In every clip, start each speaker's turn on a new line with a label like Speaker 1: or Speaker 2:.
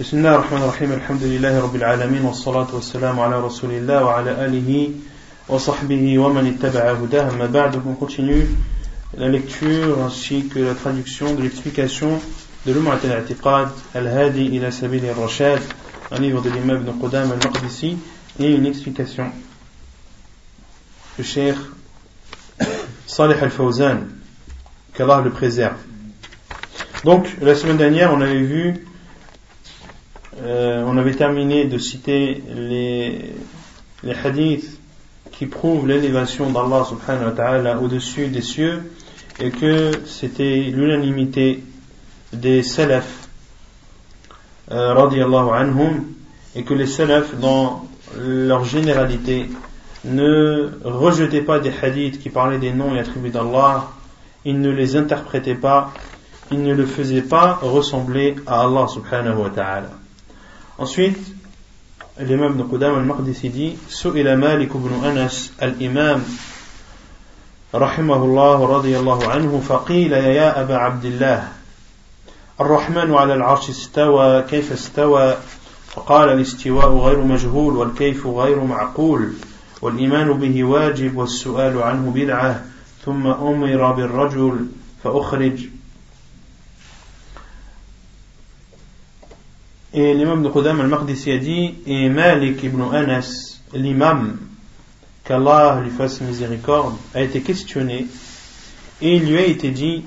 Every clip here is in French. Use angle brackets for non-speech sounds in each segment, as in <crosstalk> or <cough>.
Speaker 1: بسم الله الرحمن الرحيم الحمد لله رب العالمين والصلاة والسلام على رسول الله وعلى آله وصحبه ومن اتبع هداه أما بعد on continue la lecture ainsi que la traduction de l'explication de l'Umrat al-I'tiqad al-Hadi ila Sabil al-Rashad un livre de l'imam Ibn Qudam al-Maqdisi et une explication du Cheikh Salih al-Fawzan qu'Allah le préserve donc la semaine dernière on avait vu euh, on avait terminé de citer les, hadiths qui prouvent l'élévation d'Allah subhanahu wa ta'ala au-dessus des cieux et que c'était l'unanimité des salafs euh, anhum et que les salafs dans leur généralité ne rejetaient pas des hadiths qui parlaient des noms et attributs d'Allah ils ne les interprétaient pas ils ne le faisaient pas ressembler à Allah subhanahu wa ta'ala Ensuite, l'imam de Qudam al-Maqdisi dit أنس الإمام رحمه الله رضي الله عنه فقيل يا أبا عبد الله الرحمن على العرش استوى كيف استوى فقال الاستواء غير مجهول والكيف غير معقول والإيمان به واجب والسؤال عنه بدعة ثم أمر بالرجل فأخرج Et l'imam de Qudam al-Maqdisi a dit, et Malik ibn Anas, l'imam, qu'Allah lui fasse miséricorde, a été questionné, et il lui a été dit,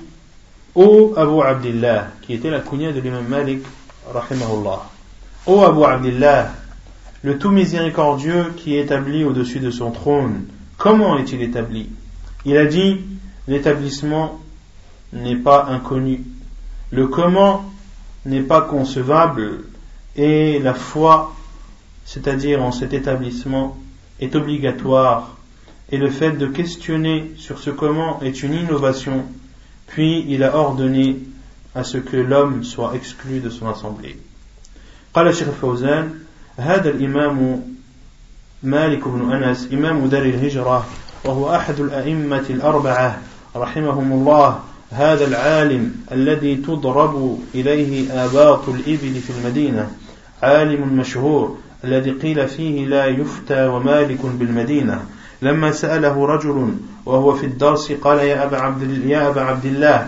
Speaker 1: Ô Abu Abdullah, qui était la kunya de l'imam Malik, rahimahullah, Ô Abu Abdullah, le tout miséricordieux qui est établi au-dessus de son trône, comment est-il établi? Il a dit, l'établissement n'est pas inconnu. Le comment n'est pas concevable et la foi, c'est-à-dire en cet établissement, est obligatoire et le fait de questionner sur ce comment est une innovation, puis il a ordonné à ce que l'homme soit exclu de son assemblée. قال الشيخ الفوزان هذا الإمام مالك بن أنس إمام دار الهجرة وهو أحد الأئمة الأربعة رحمهم الله هذا العالم الذي تضرب إليه آباط الإبل في المدينة عالم مشهور الذي قيل فيه لا يفتى ومالك بالمدينة. لما سأله رجل وهو في الدرس قال يا أبا عبد, يا أبا عبد الله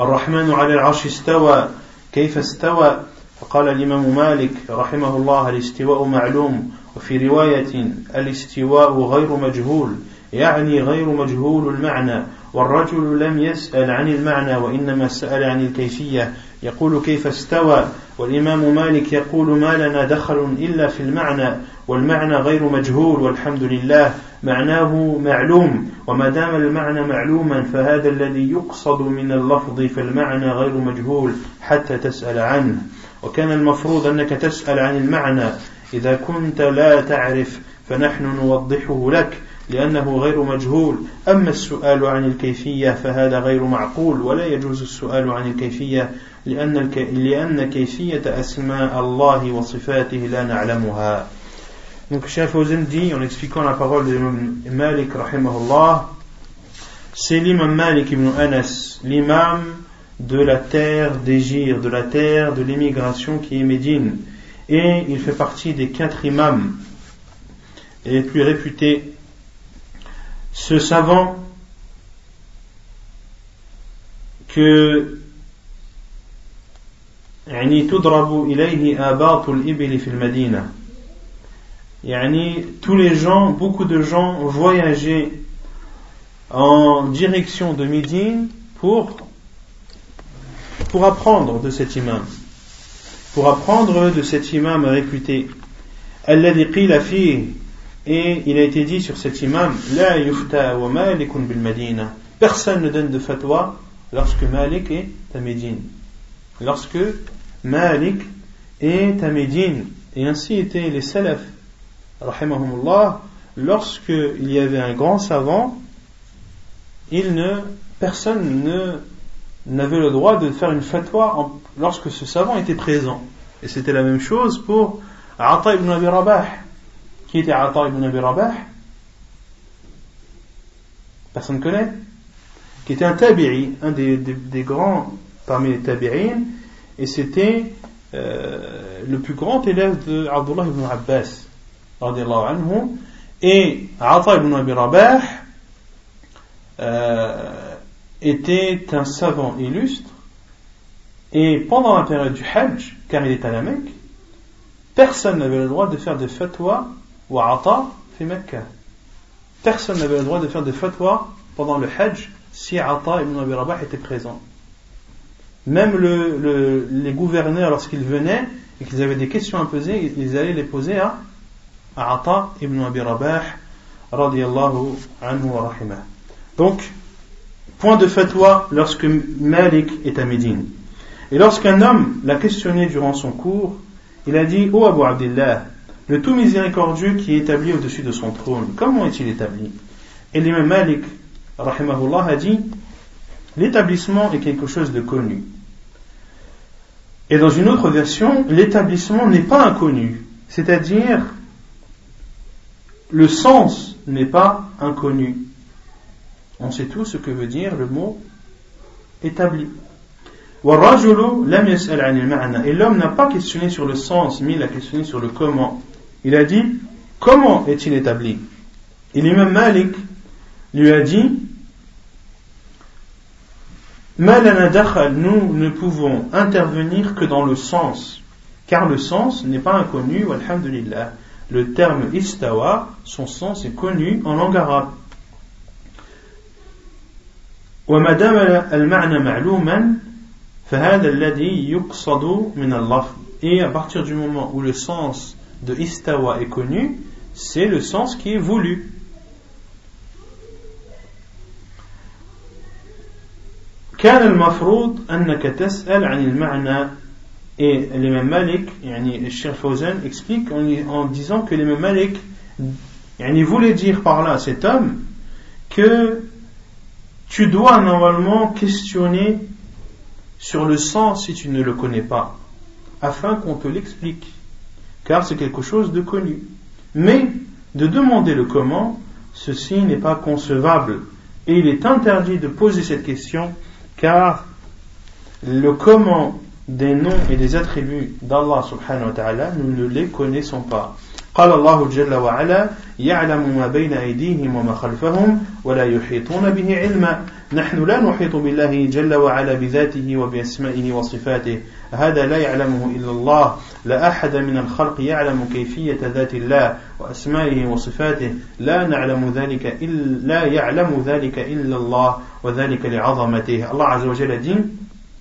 Speaker 1: الرحمن على العرش استوى كيف استوى؟ فقال الإمام مالك رحمه الله الاستواء معلوم وفي رواية الاستواء غير مجهول يعني غير مجهول المعنى والرجل لم يسأل عن المعنى وإنما سأل عن الكيفية. يقول كيف استوى؟ والإمام مالك يقول ما لنا دخل إلا في المعنى والمعنى غير مجهول والحمد لله معناه معلوم. وما دام المعنى معلوما فهذا الذي يقصد من اللفظ فالمعنى غير مجهول حتى تسأل عنه. وكان المفروض أنك تسأل عن المعنى. إذا كنت لا تعرف فنحن نوضحه لك. لأنه غير مجهول أما السؤال عن الكيفية فهذا غير معقول ولا يجوز السؤال عن الكيفية لأن, لأن كيفية أسماء الله وصفاته لا نعلمها Donc Cheikh Fawzan dit en expliquant la parole de Malik rahimahullah c'est l'imam Malik ibn Anas l'imam de la terre d'Égir de la terre de l'émigration qui est Médine et il fait partie des quatre imams les plus réputés ce savant que يعني تضرب إليه آباط الإبل في المدينة يعني tous les gens beaucoup de gens voyageaient en direction de Médine pour pour apprendre de cet imam pour apprendre de cet imam réputé الذي قيل فيه et il a été dit sur cet imam La yufta wa malikun bil Madina. Personne ne donne de fatwa lorsque Malik est à Médine. Lorsque Malik est à Médine. Et ainsi étaient les salafs. Rahimahumullah. Lorsqu'il y avait un grand savant, il ne, personne ne, n'avait le droit de faire une fatwa lorsque ce savant était présent. Et c'était la même chose pour Ata ibn Abi Rabah qui était Atta ibn Abi Rabah? Personne ne connaît. Qui était un tabi'i, un des, des, grands parmi les tabi'in, et c'était euh, le plus grand élève de Abdullah ibn Abbas, anhu, et Ata ibn Abi Rabah euh, était un savant illustre, et pendant la période du Hajj, car il est à la Mecque, personne n'avait le droit de faire des fatwas Personne n'avait le droit de faire des fatwas pendant le Hajj si Ata ibn Abi Rabah était présent. Même les gouverneurs, lorsqu'ils venaient et qu'ils avaient des questions à poser, ils allaient les poser à, Ata ibn Abi Rabah, radiallahu anhu wa rahimah. Donc, point de fatwa lorsque Malik est à Médine. Et lorsqu'un homme l'a questionné durant son cours, il a dit Ô oh Abu Abdillah, le tout miséricordieux qui est établi au-dessus de son trône, comment est-il établi? Et l'imam Malik, rahimahullah, a dit L'établissement est quelque chose de connu. Et dans une autre version, l'établissement n'est pas inconnu, c'est-à-dire le sens n'est pas inconnu. On sait tous ce que veut dire le mot établi. Et l'homme n'a pas questionné sur le sens, mais il a questionné sur le comment. Il a dit, comment est-il établi? Et l'imam Malik lui a dit, nous ne pouvons intervenir que dans le sens, car le sens n'est pas inconnu, alhamdulillah. Le terme istawa, son sens est connu en langue arabe. Et à partir du moment où le sens de istawa est connu, c'est le sens qui est voulu. كان المفروض أنك تسأل عن المعنى et l'imam Malik, yani, le Cheikh Fawzan explique en, en, disant que l'imam Malik yani, voulait dire par là à cet homme que tu dois normalement questionner sur le sens si tu ne le connais pas, afin qu'on te l'explique, car c'est quelque chose de connu. Mais de demander le comment, ceci n'est pas concevable, et il est interdit de poser cette question car le comment des noms et des attributs d'Allah subhanahu wa ta'ala, nous ne les connaissons pas. قال الله جل وعلا يعلم ما بين أيديهم وما خلفهم ولا يحيطون به علما. نحن لا نحيط بالله جل وعلا بذاته وبأسمائه وصفاته. هذا لا يعلمه إلا الله. لا أحد من الخلق يعلم كيفية ذات الله وأسمائه وصفاته. لا نعلم ذلك إلا لا يعلم ذلك إلا الله وذلك لعظمته. الله عز وجل dit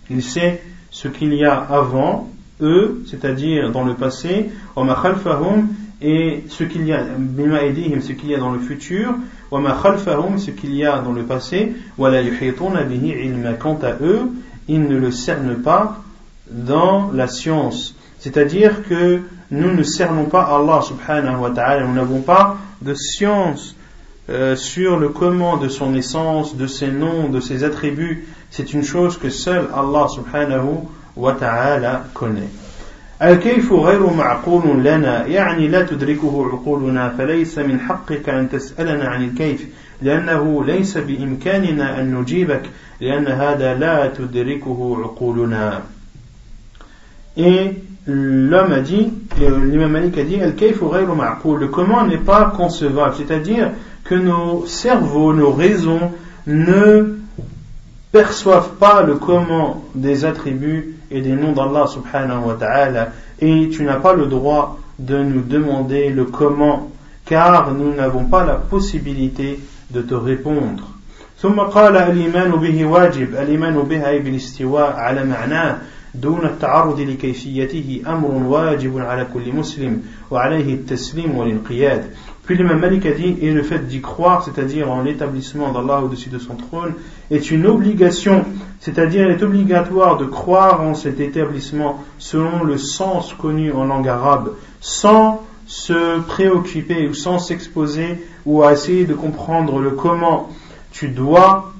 Speaker 1: il sait ce qu'il y a avant eux c'est-à-dire dans le passé وما خلفهم et ce qu'il y a ce qu'il y a dans le futur ce qu'il y a dans le passé quant à eux ils ne le cernent pas dans la science. C'est-à-dire que nous ne cernons pas Allah subhanahu wa ta'ala. Nous n'avons pas de science euh, sur le comment de son essence de ses noms de ses attributs. C'est une chose que seul Allah subhanahu wa ta'ala connaît الكيف غير معقول لنا يعني لا تدركه عقولنا فليس من حقك أن تسألنا عن الكيف لأنه ليس بإمكاننا أن نجيبك لأن هذا لا تدركه عقولنا Et l'homme a dit, l'imam Malik a dit, Al-Kayf غير معقول, le comment n'est pas concevable, c'est-à-dire que nos cerveaux, nos raisons ne perçoivent pas le comment des attributs et des noms d'Allah subhanahu wa ta'ala et tu n'as pas le droit de nous demander le comment car nous n'avons pas la possibilité de te répondre ثم قال الإيمان به واجب الإيمان به أي بالاستواء على معناه دون التعرض لكيفيته أمر واجب على كل مسلم وعليه التسليم والانقياد puis l'imam Malik a dit, et le fait d'y croire, c'est-à-dire en l'établissement d'Allah au-dessus de son trône, est une obligation, c'est-à-dire est obligatoire de croire en cet établissement selon le sens connu en langue arabe, sans se préoccuper ou sans s'exposer ou à essayer de comprendre le comment. Tu dois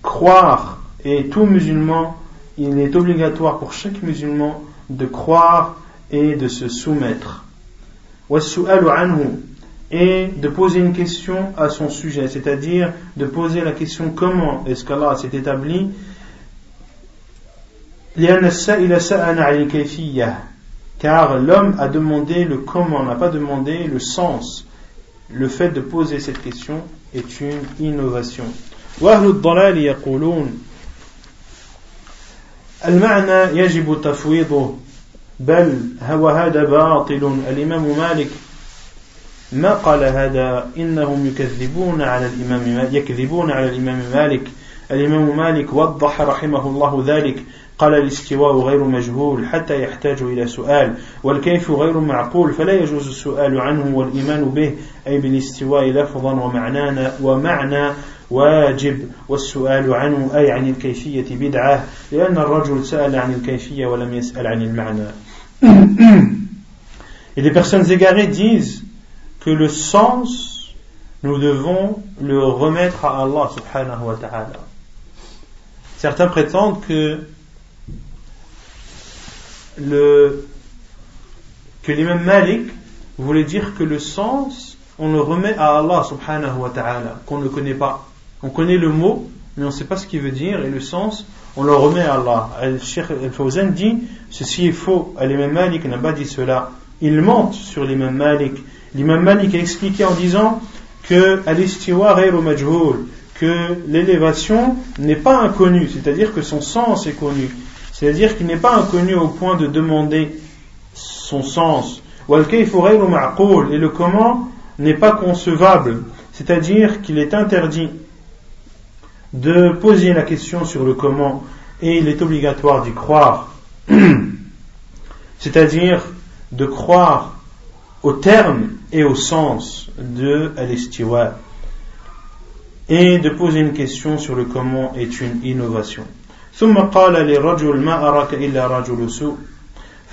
Speaker 1: croire, et tout musulman, il est obligatoire pour chaque musulman de croire et de se soumettre et de poser une question à son sujet, c'est-à-dire de poser la question comment est-ce qu'Allah s'est établi car l'homme a demandé le comment, n'a pas demandé le sens. Le fait de poser cette question est une innovation. وأهل الضلال يقولون المعنى يجب تفويضه بل هو هذا باطل الإمام مالك ما قال هذا؟ إنهم يكذبون على الإمام يكذبون على الإمام مالك. الإمام مالك وضح رحمه الله ذلك. قال الاستواء غير مجهول حتى يحتاج إلى سؤال. والكيف غير معقول؟ فلا يجوز السؤال عنه والإيمان به. أي بالاستواء لفظا ومعنانا ومعنى واجب. والسؤال عنه أي عن الكيفية بدعة. لأن الرجل سأل عن الكيفية ولم يسأل عن المعنى. <coughs> Et les personnes égarées disent que le sens, nous devons le remettre à Allah subhanahu wa ta'ala. Certains prétendent que le, que l'imam Malik voulait dire que le sens, on le remet à Allah subhanahu wa ta'ala, qu'on ne connaît pas. On connaît le mot, mais on ne sait pas ce qu'il veut dire, et le sens, on le remet à Allah. Al-Sheikh Al-Fawzan dit, ceci est faux, l'imam Malik n'a pas dit cela. Il mente sur l'imam Malik. L'imam Malik a expliqué en disant que que l'élévation n'est pas inconnue, c'est-à-dire que son sens est connu. C'est-à-dire qu'il n'est pas inconnu au point de demander son sens. Et le comment n'est pas concevable. C'est-à-dire qu'il est interdit de poser la question sur le comment et il est obligatoire d'y croire. <clears throat> C'est-à-dire de croire au terme et au sens de al Et de poser une question sur le comment est une innovation. ثم قال للرجل ما أراك إلا رجل سوء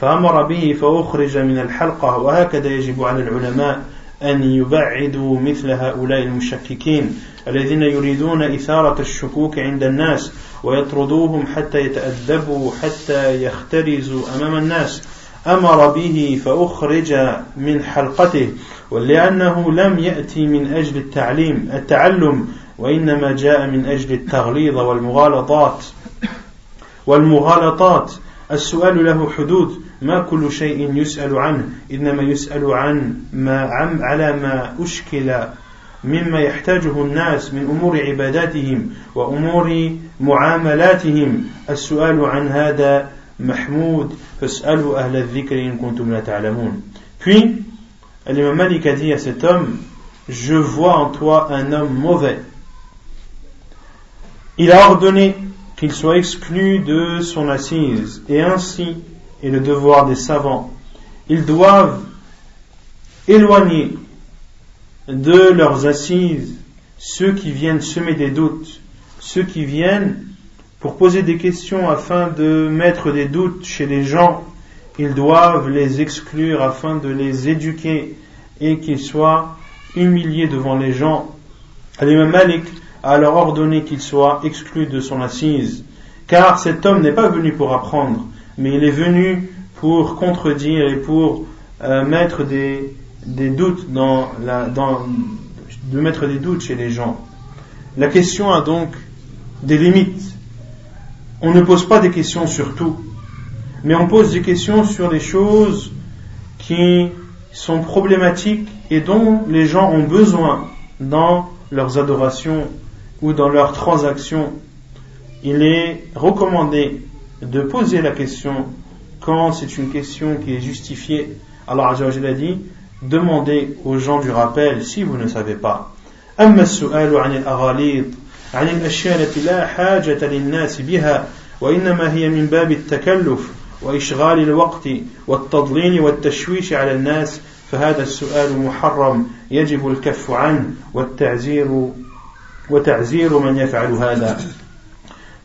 Speaker 1: فأمر به فأخرج من الحلقة وهكذا يجب على العلماء أن يبعدوا مثل هؤلاء المشككين الذين يريدون إثارة الشكوك عند الناس ويطردوهم حتى يتأدبوا حتى يخترزوا أمام الناس أمر به فأخرج من حلقته ولأنه لم يأتي من أجل التعليم التعلم وإنما جاء من أجل التغليظ والمغالطات. والمغالطات السؤال له حدود ما كل شيء يسأل عنه إنما يسأل عن ما عم على ما أشكل مما يحتاجه الناس من أمور عباداتهم وأمور معاملاتهم. السؤال عن هذا Mahmoud, Fas'alu ahla dhikri in la. Puis, l'imam Malik a dit à cet homme, je vois en toi un homme mauvais. Il a ordonné qu'il soit exclu de son assise, et ainsi est le devoir des savants. Ils doivent éloigner de leurs assises ceux qui viennent semer des doutes, ceux qui viennent pour poser des questions afin de mettre des doutes chez les gens, ils doivent les exclure afin de les éduquer et qu'ils soient humiliés devant les gens. L'imam Malik a alors ordonné qu'il soit exclu de son assise, car cet homme n'est pas venu pour apprendre, mais il est venu pour contredire et pour euh, mettre des, doutes mettre des doutes chez les gens. La question a donc des limites. On ne pose pas des questions sur tout, mais on pose des questions sur les choses qui sont problématiques et dont les gens ont besoin dans leurs adorations ou dans leurs transactions, il est recommandé de poser la question quand c'est une question qui est justifiée. Allah a dit demandez aux gens du rappel si vous ne savez pas. عن الأشياء التي لا حاجة للناس بها وإنما هي من باب التكلف وإشغال الوقت والتضليل والتشويش على الناس فهذا السؤال محرم يجب الكف عنه والتعزير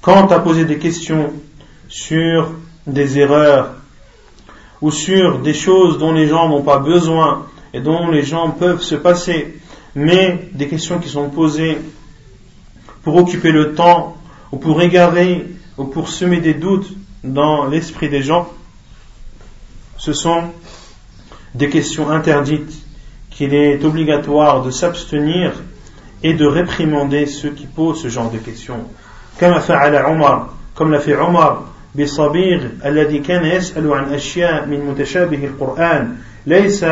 Speaker 1: Quand tu as posé des questions sur des erreurs ou sur des choses dont les gens n'ont pas besoin et dont les gens peuvent se passer, mais des questions qui sont posées pour occuper le temps ou pour égarer ou pour semer des doutes dans l'esprit des gens, ce sont des questions interdites qu'il est obligatoire de s'abstenir et de réprimander ceux qui posent ce genre de questions. Comme l'a fait Omar بالصبيغ الذي كان يسأل عن أشياء من متشابه القرآن ليس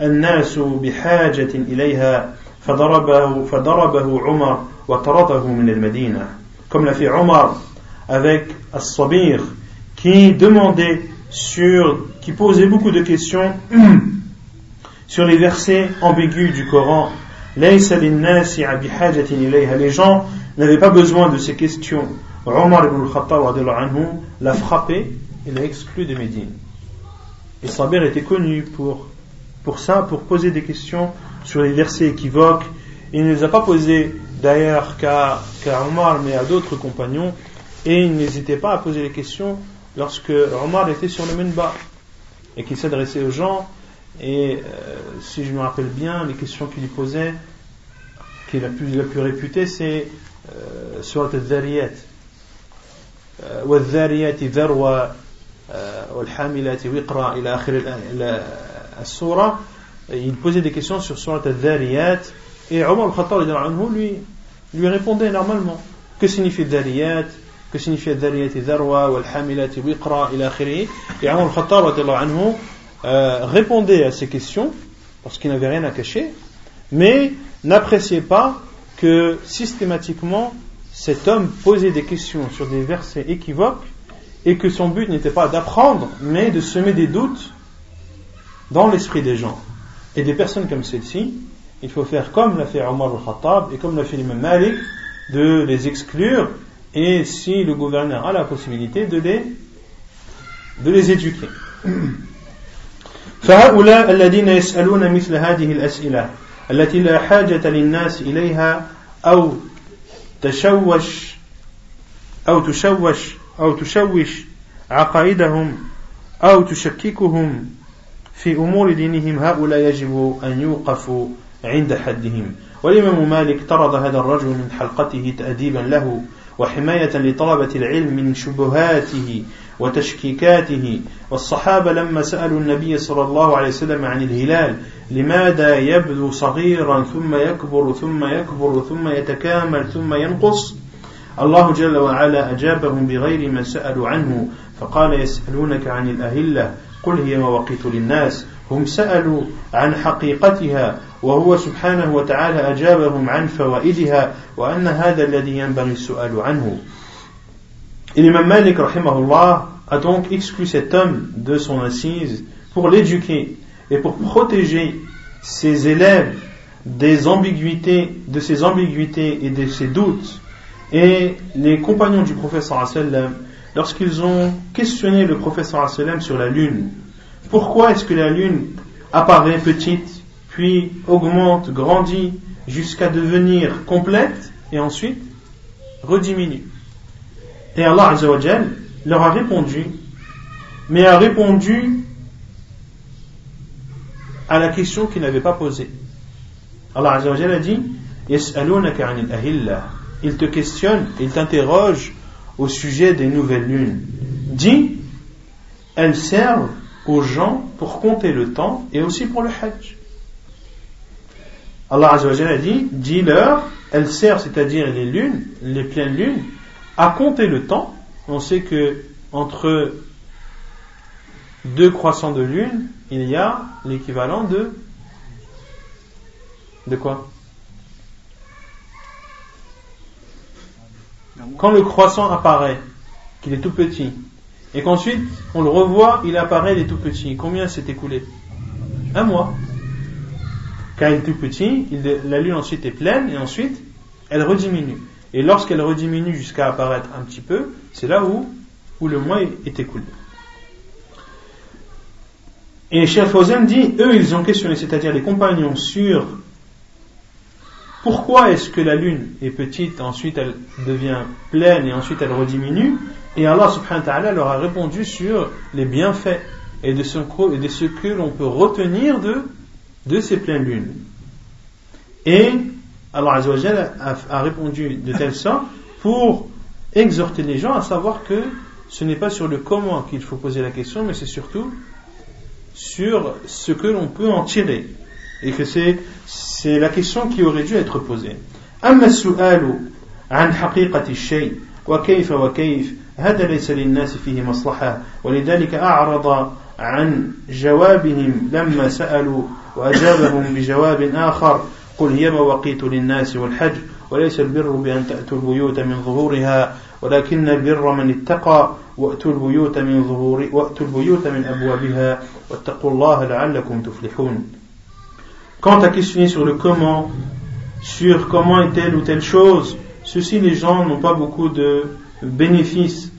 Speaker 1: الناس بحاجة إليها فضربه, فضربه عمر وطرده من المدينة comme l'a fait Omar avec As-Sabir qui demandait sur, qui posait beaucoup de questions <clears throat> sur les versets ambigus du Coran. Les gens n'avaient pas besoin de ces questions. Omar ibn al-Khattab l'a frappé et l'a exclu de Médine. Et Sabir était connu pour, pour ça, pour poser des questions sur les versets équivoques. Il ne les a pas posés d'ailleurs qu'à Omar, mais à d'autres compagnons. Et il n'hésitait pas à poser les questions lorsque Omar était sur le minbar et qu'il s'adressait aux gens. Et euh, si je me rappelle bien, les questions qu'il lui posait, qui est la plus, la plus réputée, c'est euh, sur al-Dhariyat. والذاريات ذروة والحاملات وقرا إلى آخر السورة il posait des questions sur Surat al-Dhariyat et Omar al-Khattab lui, lui répondait normalement. Que signifie Dhariyat? Que signifie Dhariyat Dharwa wal-Hamilat Wiqra ila akhiri et Omar al-Khattab euh, répondait à ces questions parce qu'il n'avait rien à cacher mais n'appréciait pas que systématiquement cet homme posait des questions sur des versets équivoques et que son but n'était pas d'apprendre, mais de semer des doutes dans l'esprit des gens. Et des personnes comme celle-ci, il faut faire comme l'a fait Omar al-Khattab et comme l'a fait l'imam Malik, de les exclure et si le gouverneur a la possibilité de les, de les éduquer. <clears throat> فهؤلاء الذين يسألون مثل هذه الأسئلة التي لا حاجة للناس إليها أو تشوش أو تشوش أو تشوش عقائدهم أو تشككهم في أمور دينهم هؤلاء يجب أن يوقفوا عند حدهم. والإمام مالك طرد هذا الرجل من حلقته تأديبا له وحماية لطلبة العلم من شبهاته وتشكيكاته. والصحابة لما سألوا النبي صلى الله عليه وسلم عن الهلال لماذا يبدو صغيرا ثم يكبر ثم يكبر ثم يتكامل ثم ينقص؟ الله جل وعلا أجابهم بغير ما سألوا عنه فقال يسألونك عن الأهلة قل هي مواقيت للناس. هم سألوا عن حقيقتها وهو سبحانه وتعالى أجابهم عن فوائدها وأن هذا الذي ينبغي السؤال عنه Et l'imam Malik, rahimahullah, a donc exclu cet homme de son assise pour l'éduquer et pour protéger ses élèves des ambiguïtés, de ses ambiguïtés et de ses doutes. Et les compagnons du professeur sallam, lorsqu'ils ont questionné le professeur sallam sur la lune, pourquoi est-ce que la lune apparaît petite, puis augmente, grandit, jusqu'à devenir complète, et ensuite rediminue? Et Allah Azzawajal leur a répondu, mais a répondu à la question qu'ils n'avaient pas posée. Allah a dit Ils te questionnent, ils t'interrogent au sujet des nouvelles lunes. Dis Elles servent aux gens pour compter le temps et aussi pour le hajj. Allah Azzawajal a dit Dis-leur, elles servent, c'est-à-dire les lunes, les pleines lunes, à compter le temps, on sait que entre deux croissants de lune, il y a l'équivalent de de quoi? Quand le croissant apparaît, qu'il est tout petit, et qu'ensuite on le revoit, il apparaît, il est tout petit. Combien s'est écoulé? Un mois. Quand il est tout petit, la lune ensuite est pleine et ensuite elle rediminue. Et lorsqu'elle rediminue jusqu'à apparaître un petit peu, c'est là où, où le mois est écoulé. Et Cheikh Fawzan dit, eux ils ont questionné, c'est-à-dire les compagnons, sur pourquoi est-ce que la lune est petite, ensuite elle devient pleine et ensuite elle rediminue, et Allah subhanahu wa ta'ala leur a répondu sur les bienfaits et de ce, et de ce que l'on peut retenir de, de ces pleines lunes. Et Allah a, répondu de telle sorte pour exhorter les gens à savoir que ce n'est pas sur le comment qu'il faut poser la question, mais c'est surtout sur ce que l'on peut en tirer. Et que c'est, c'est la question qui aurait dû être posée. أما السؤال عن حقيقة الشيء وكيف وكيف هذا ليس للناس فيه مصلحة ولذلك أعرض عن جوابهم لما سألوا وأجابهم بجواب آخر قل هي مواقيت للناس والحج وليس البر بأن تأتوا البيوت من ظهورها ولكن البر من اتقى وأتوا البيوت من ظهور وأتوا البيوت من أبوابها واتقوا الله لعلكم تفلحون. Quant à questionner sur le comment, sur comment est telle ou telle chose, ceci les gens n'ont pas beaucoup de bénéfices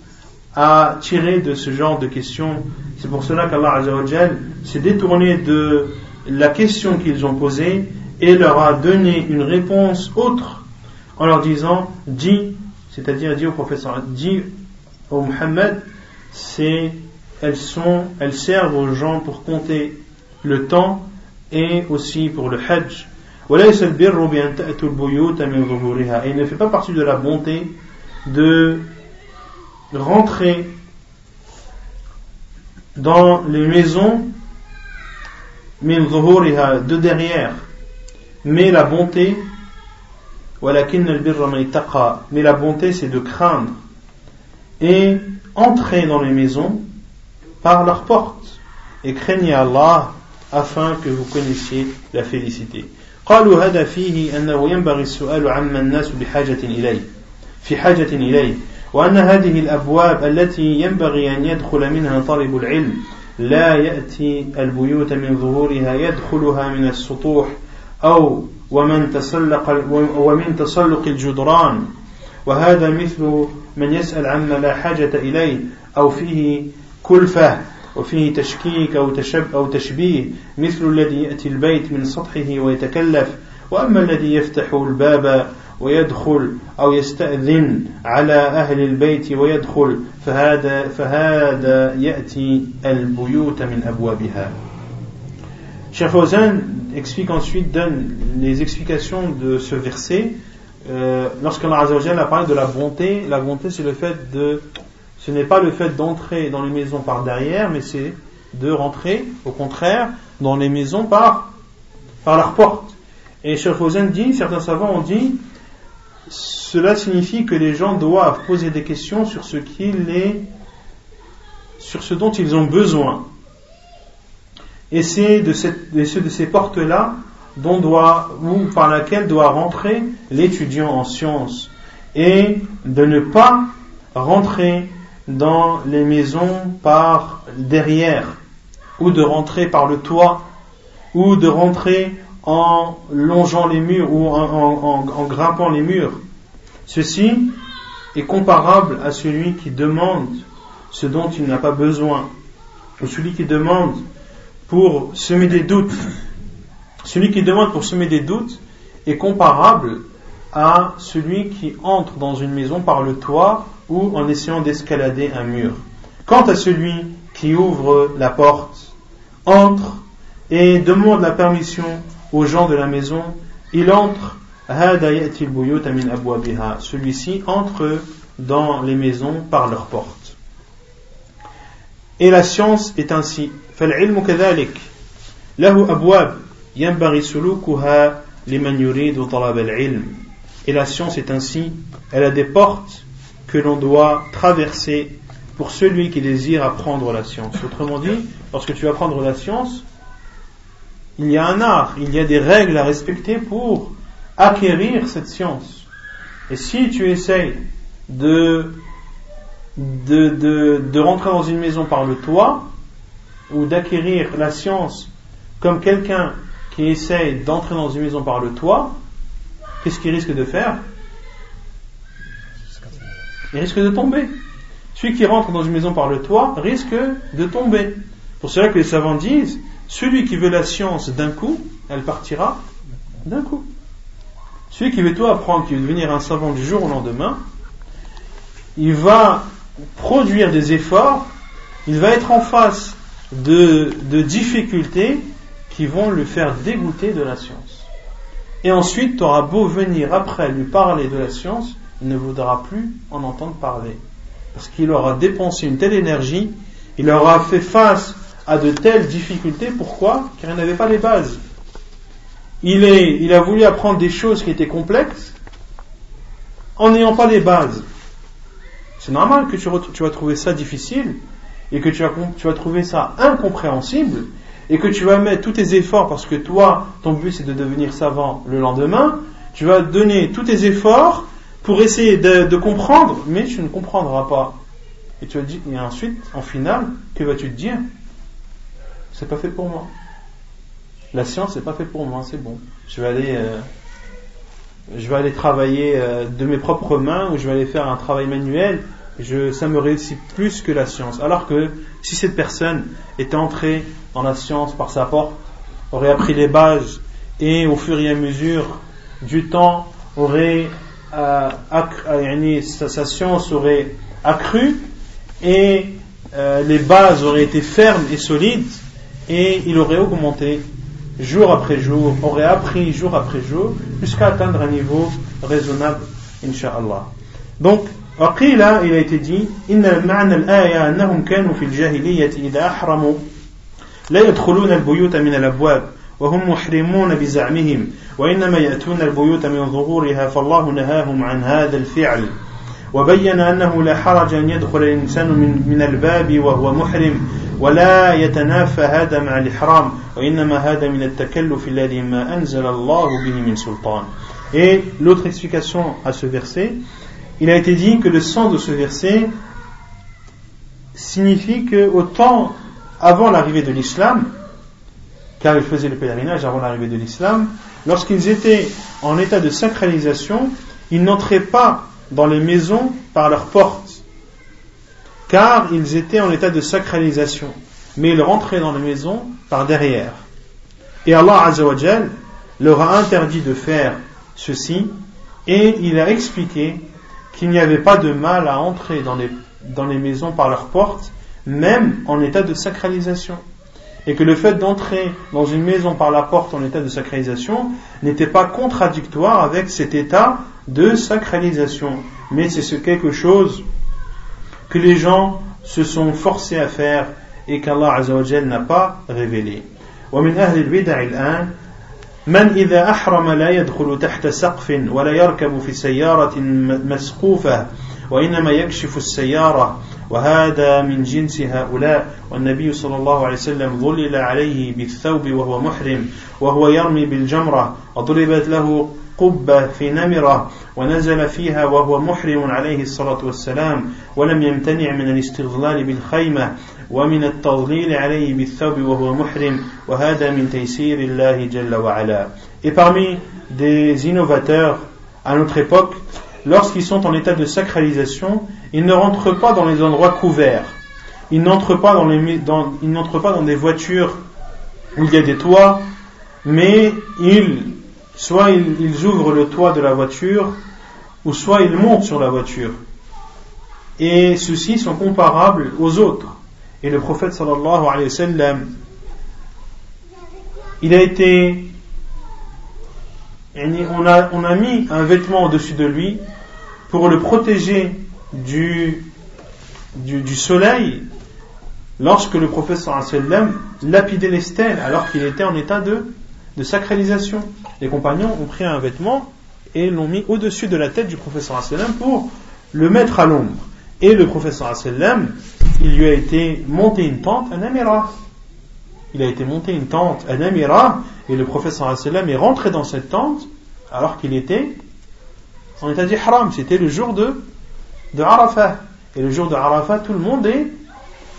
Speaker 1: à tirer de ce genre de questions. C'est pour cela qu'Allah s'est détourné de la question qu'ils ont posée et leur a donné une réponse autre en leur disant dis, c'est-à-dire dis au professeur, dis au Muhammad, c'est elles sont, elles servent aux gens pour compter le temps et aussi pour le Hajj. Il ne fait pas partie de la bonté de rentrer dans les maisons de derrière. Mais la bonté mais la bonté c'est de craindre et entrer dans les maisons par leurs portes et craignez Allah afin que vous connaissiez la félicité في حاجة إليه وأن هذه الأبواب التي ينبغي أن يدخل منها طالب العلم لا يأتي البيوت من ظهورها يدخلها من السطوح أو ومن تسلق ومن تسلق الجدران. وهذا مثل من يسأل عما لا حاجة إليه أو فيه كلفة وفيه تشكيك أو, تشب أو تشبيه مثل الذي يأتي البيت من سطحه ويتكلف. وأما الذي يفتح الباب ويدخل أو يستأذن على أهل البيت ويدخل فهذا, فهذا يأتي البيوت من أبوابها Cheikh Fawzan explique ensuite, donne les explications de ce verset. Euh, Lorsqu'Allah a parlé de la bonté, la bonté c'est le fait de, ce n'est pas le fait d'entrer dans les maisons par derrière, mais c'est de rentrer, au contraire, dans les maisons par, par leur porte. Et Cheikh Fawzan dit, certains savants ont dit, cela signifie que les gens doivent poser des questions sur ce dont ils ont besoin. Et c'est de, ces portes-là dont doit, par laquelle doit rentrer l'étudiant en sciences. Et de ne pas rentrer dans les maisons par derrière, ou de rentrer par le toit, ou de rentrer en longeant les murs ou en, grimpant les murs. Ceci est comparable à celui qui demande ce dont il n'a pas besoin, ou celui qui demande pour semer des doutes. Celui qui demande pour semer des doutes est comparable à celui qui entre dans une maison par le toit ou en essayant d'escalader un mur. Quant à celui qui ouvre la porte, entre et demande la permission aux gens de la maison, il entre, celui-ci entre dans les maisons par leurs portes. Et la science est ainsi. فالعلم كذلك له أبواب ينبغي سلوكها لمن يريد طلب العلم. Et la science est ainsi, elle a des portes que l'on doit traverser pour celui qui désire apprendre la science. Autrement dit, lorsque tu vas apprendre la science, il y a un art, il y a des règles à respecter pour acquérir cette science. Et si tu essayes de, de, de, rentrer dans une maison par le toit, ou d'acquérir la science comme quelqu'un qui essaye d'entrer dans une maison par le toit, qu'est-ce qu'il risque de faire? Il risque de tomber. Celui qui rentre dans une maison par le toit risque de tomber. Pour cela que les savants disent, celui qui veut la science d'un coup, elle partira d'un coup. Celui qui veut tout apprendre, qui veut devenir un savant du jour au lendemain, il va produire des efforts, il va être en face de, de difficultés qui vont le faire dégoûter de la science. Et ensuite, tu auras beau venir après lui parler de la science, il ne voudra plus en entendre parler. Parce qu'il aura dépensé une telle énergie, il aura fait face à de telles difficultés. Pourquoi? Car il n'avait pas les bases. Il, est, a voulu apprendre des choses qui étaient complexes en n'ayant pas les bases. c'est normal que tu, vas trouver ça difficile et que tu vas, tu trouver ça incompréhensible et que tu vas mettre tous tes efforts parce que toi, ton but c'est de devenir savant le lendemain, tu vas donner tous tes efforts pour essayer de, comprendre, mais tu ne comprendras pas. Et tu vas dire, et ensuite, en finale, que vas-tu te dire? C'est pas fait pour moi. La science, c'est pas fait pour moi, c'est bon. Je vais aller, euh, je vais aller travailler euh, de mes propres mains ou je vais aller faire un travail manuel. Je, ça me réussit plus que la science. Alors que si cette personne était entrée dans la science par sa porte, aurait appris les bases et au fur et à mesure du temps aurait euh, euh sa, science aurait accru et les bases auraient été fermes et solides et il aurait augmenté jour après jour, aurait appris jour après jour jusqu'à atteindre un niveau raisonnable, inshallah. Donc, après là, il a été dit, إن معنى الآية أنهم كانوا في الجاهلية إذا أحرموا لا يدخلون البيوت من الأبواب وهم محرمون بزعمهم وإنما يأتون البيوت من ظهورها فالله نهاهم عن هذا الفعل وبين أنه لا حرج أن يدخل الإنسان من, من الباب وهو محرم ولا يتنافى هذا مع الإحرام وإنما هذا من التكلف الذي ما أنزل الله به من سلطان Et l'autre explication à ce verset, il a été dit que le sens de ce verset signifie que autant avant l'arrivée de l'islam, car ils faisaient le pèlerinage avant l'arrivée de l'islam, lorsqu'ils étaient en état de sacralisation, ils n'entraient pas dans les maisons par leurs portes, car ils étaient en état de sacralisation, mais ils rentraient dans les maisons par derrière. Et Allah Azzawajal leur a interdit de faire ceci, et il a expliqué qu'il n'y avait pas de mal à entrer dans les, dans les maisons par leurs portes, même en état de sacralisation et que le fait d'entrer dans une maison par la porte en état de sacralisation n'était pas contradictoire avec cet état de sacralisation, mais c'est quelque chose que les gens se sont forcés à faire et qu'Allah n'a pas révélé. ومن أهل البدع الآن من إذا أحرم لا يدخل تحت سقف ولا يركب في سيارة مسقوفة وإنما يكشف السيارة وهذا من جنس هؤلاء والنبي صلى الله عليه وسلم ظلل عليه بالثوب وهو محرم وهو يرمي بالجمرة وضربت له قبة في نمرة ونزل فيها وهو محرم عليه الصلاة والسلام ولم يمتنع من الاستغلال بالخيمة ومن التضليل عليه بالثوب وهو محرم وهذا من تيسير الله جل وعلا Et parmi des innovateurs à notre époque, lorsqu'ils sont en état de sacralisation, ils ne rentrent pas dans les endroits couverts. Ils n'entrent pas dans, les, dans, ils n'entrent pas dans des voitures où il y a des toits, mais ils, soit ils, ouvrent le toit de la voiture, ou soit ils montent sur la voiture. Et ceux-ci sont comparables aux autres. Et le prophète sallallahu alayhi wa sallam, il a été on a, mis un vêtement au-dessus de lui pour le protéger du, soleil lorsque le professeur sallam lapidait les stèles alors qu'il était en état de, de sacralisation. Les compagnons ont pris un vêtement et l'ont mis au-dessus de la tête du professeur sallam pour le mettre à l'ombre. Et le professeur sallam, il lui a été monté une tente, un amira. Il a été monté une tente, un amira, et le professeur sallam est rentré dans cette tente alors qu'il était en état d'ihram. C'était le jour de, de Arafat. Et le jour de Arafat, tout le monde est,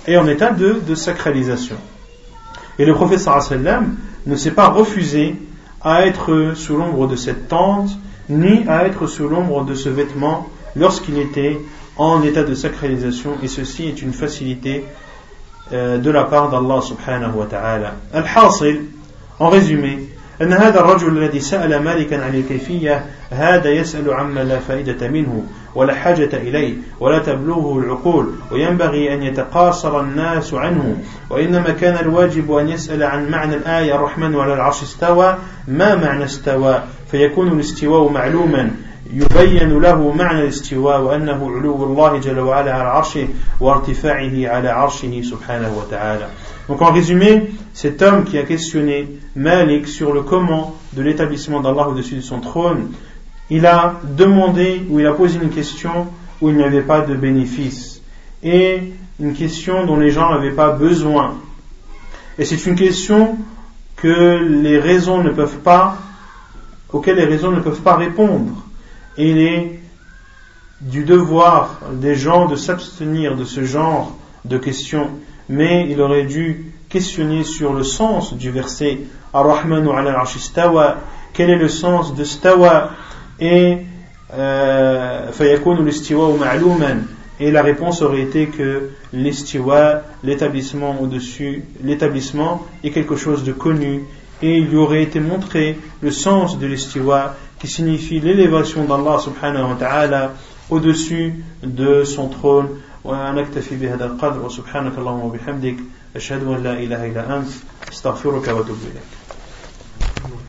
Speaker 1: est en état de, de sacralisation. Et le professeur sallam ne s'est pas refusé à être sous l'ombre de cette tente, ni à être sous l'ombre de ce vêtement lorsqu'il était en état de sacralisation. Et ceci est une facilité euh, de la part d'Allah subhanahu wa ta'ala. Al-Hasil, en résumé, أن هذا الرجل الذي سأل مالكا عن الكيفية هذا يسأل عما لا فائدة منه ولا حاجة إليه ولا تبلغه العقول وينبغي أن يتقاصر الناس عنه. وإنما كان الواجب أن يسأل عن معنى الآية الرحمن على العرش استوى. ما معنى استوى؟ فيكون الاستواء معلوما. يبين له معنى الاستواء وأنه علو الله جل وعلا على عرشه وارتفاعه على عرشه سبحانه وتعالى. Donc en résumé, cet homme qui a questionné Malik sur le comment de l'établissement d'Allah au-dessus de son trône, il a demandé ou il a posé une question où il n'y avait pas de bénéfice et une question dont les gens n'avaient pas besoin. Et c'est une question que les raisons ne peuvent pas, auxquelles les raisons ne peuvent pas répondre. Et il est du devoir des gens de s'abstenir de ce genre de questions, mais il aurait dû questionner sur le sens du verset Ar-Rahmanu ala quel est le sens de stawa? Et euh, et la réponse aurait été que l'istiwa, l'établissement au-dessus, l'établissement est quelque chose de connu et il lui aurait été montré le sens de l'istiwa qui signifie l'élévation d'Allah subhanahu wa ta'ala au-dessus de son trône. ونكتفي بهذا القدر وسبحانك اللهم وبحمدك أشهد أن لا إله إلا أنت أستغفرك وأتوب إليك.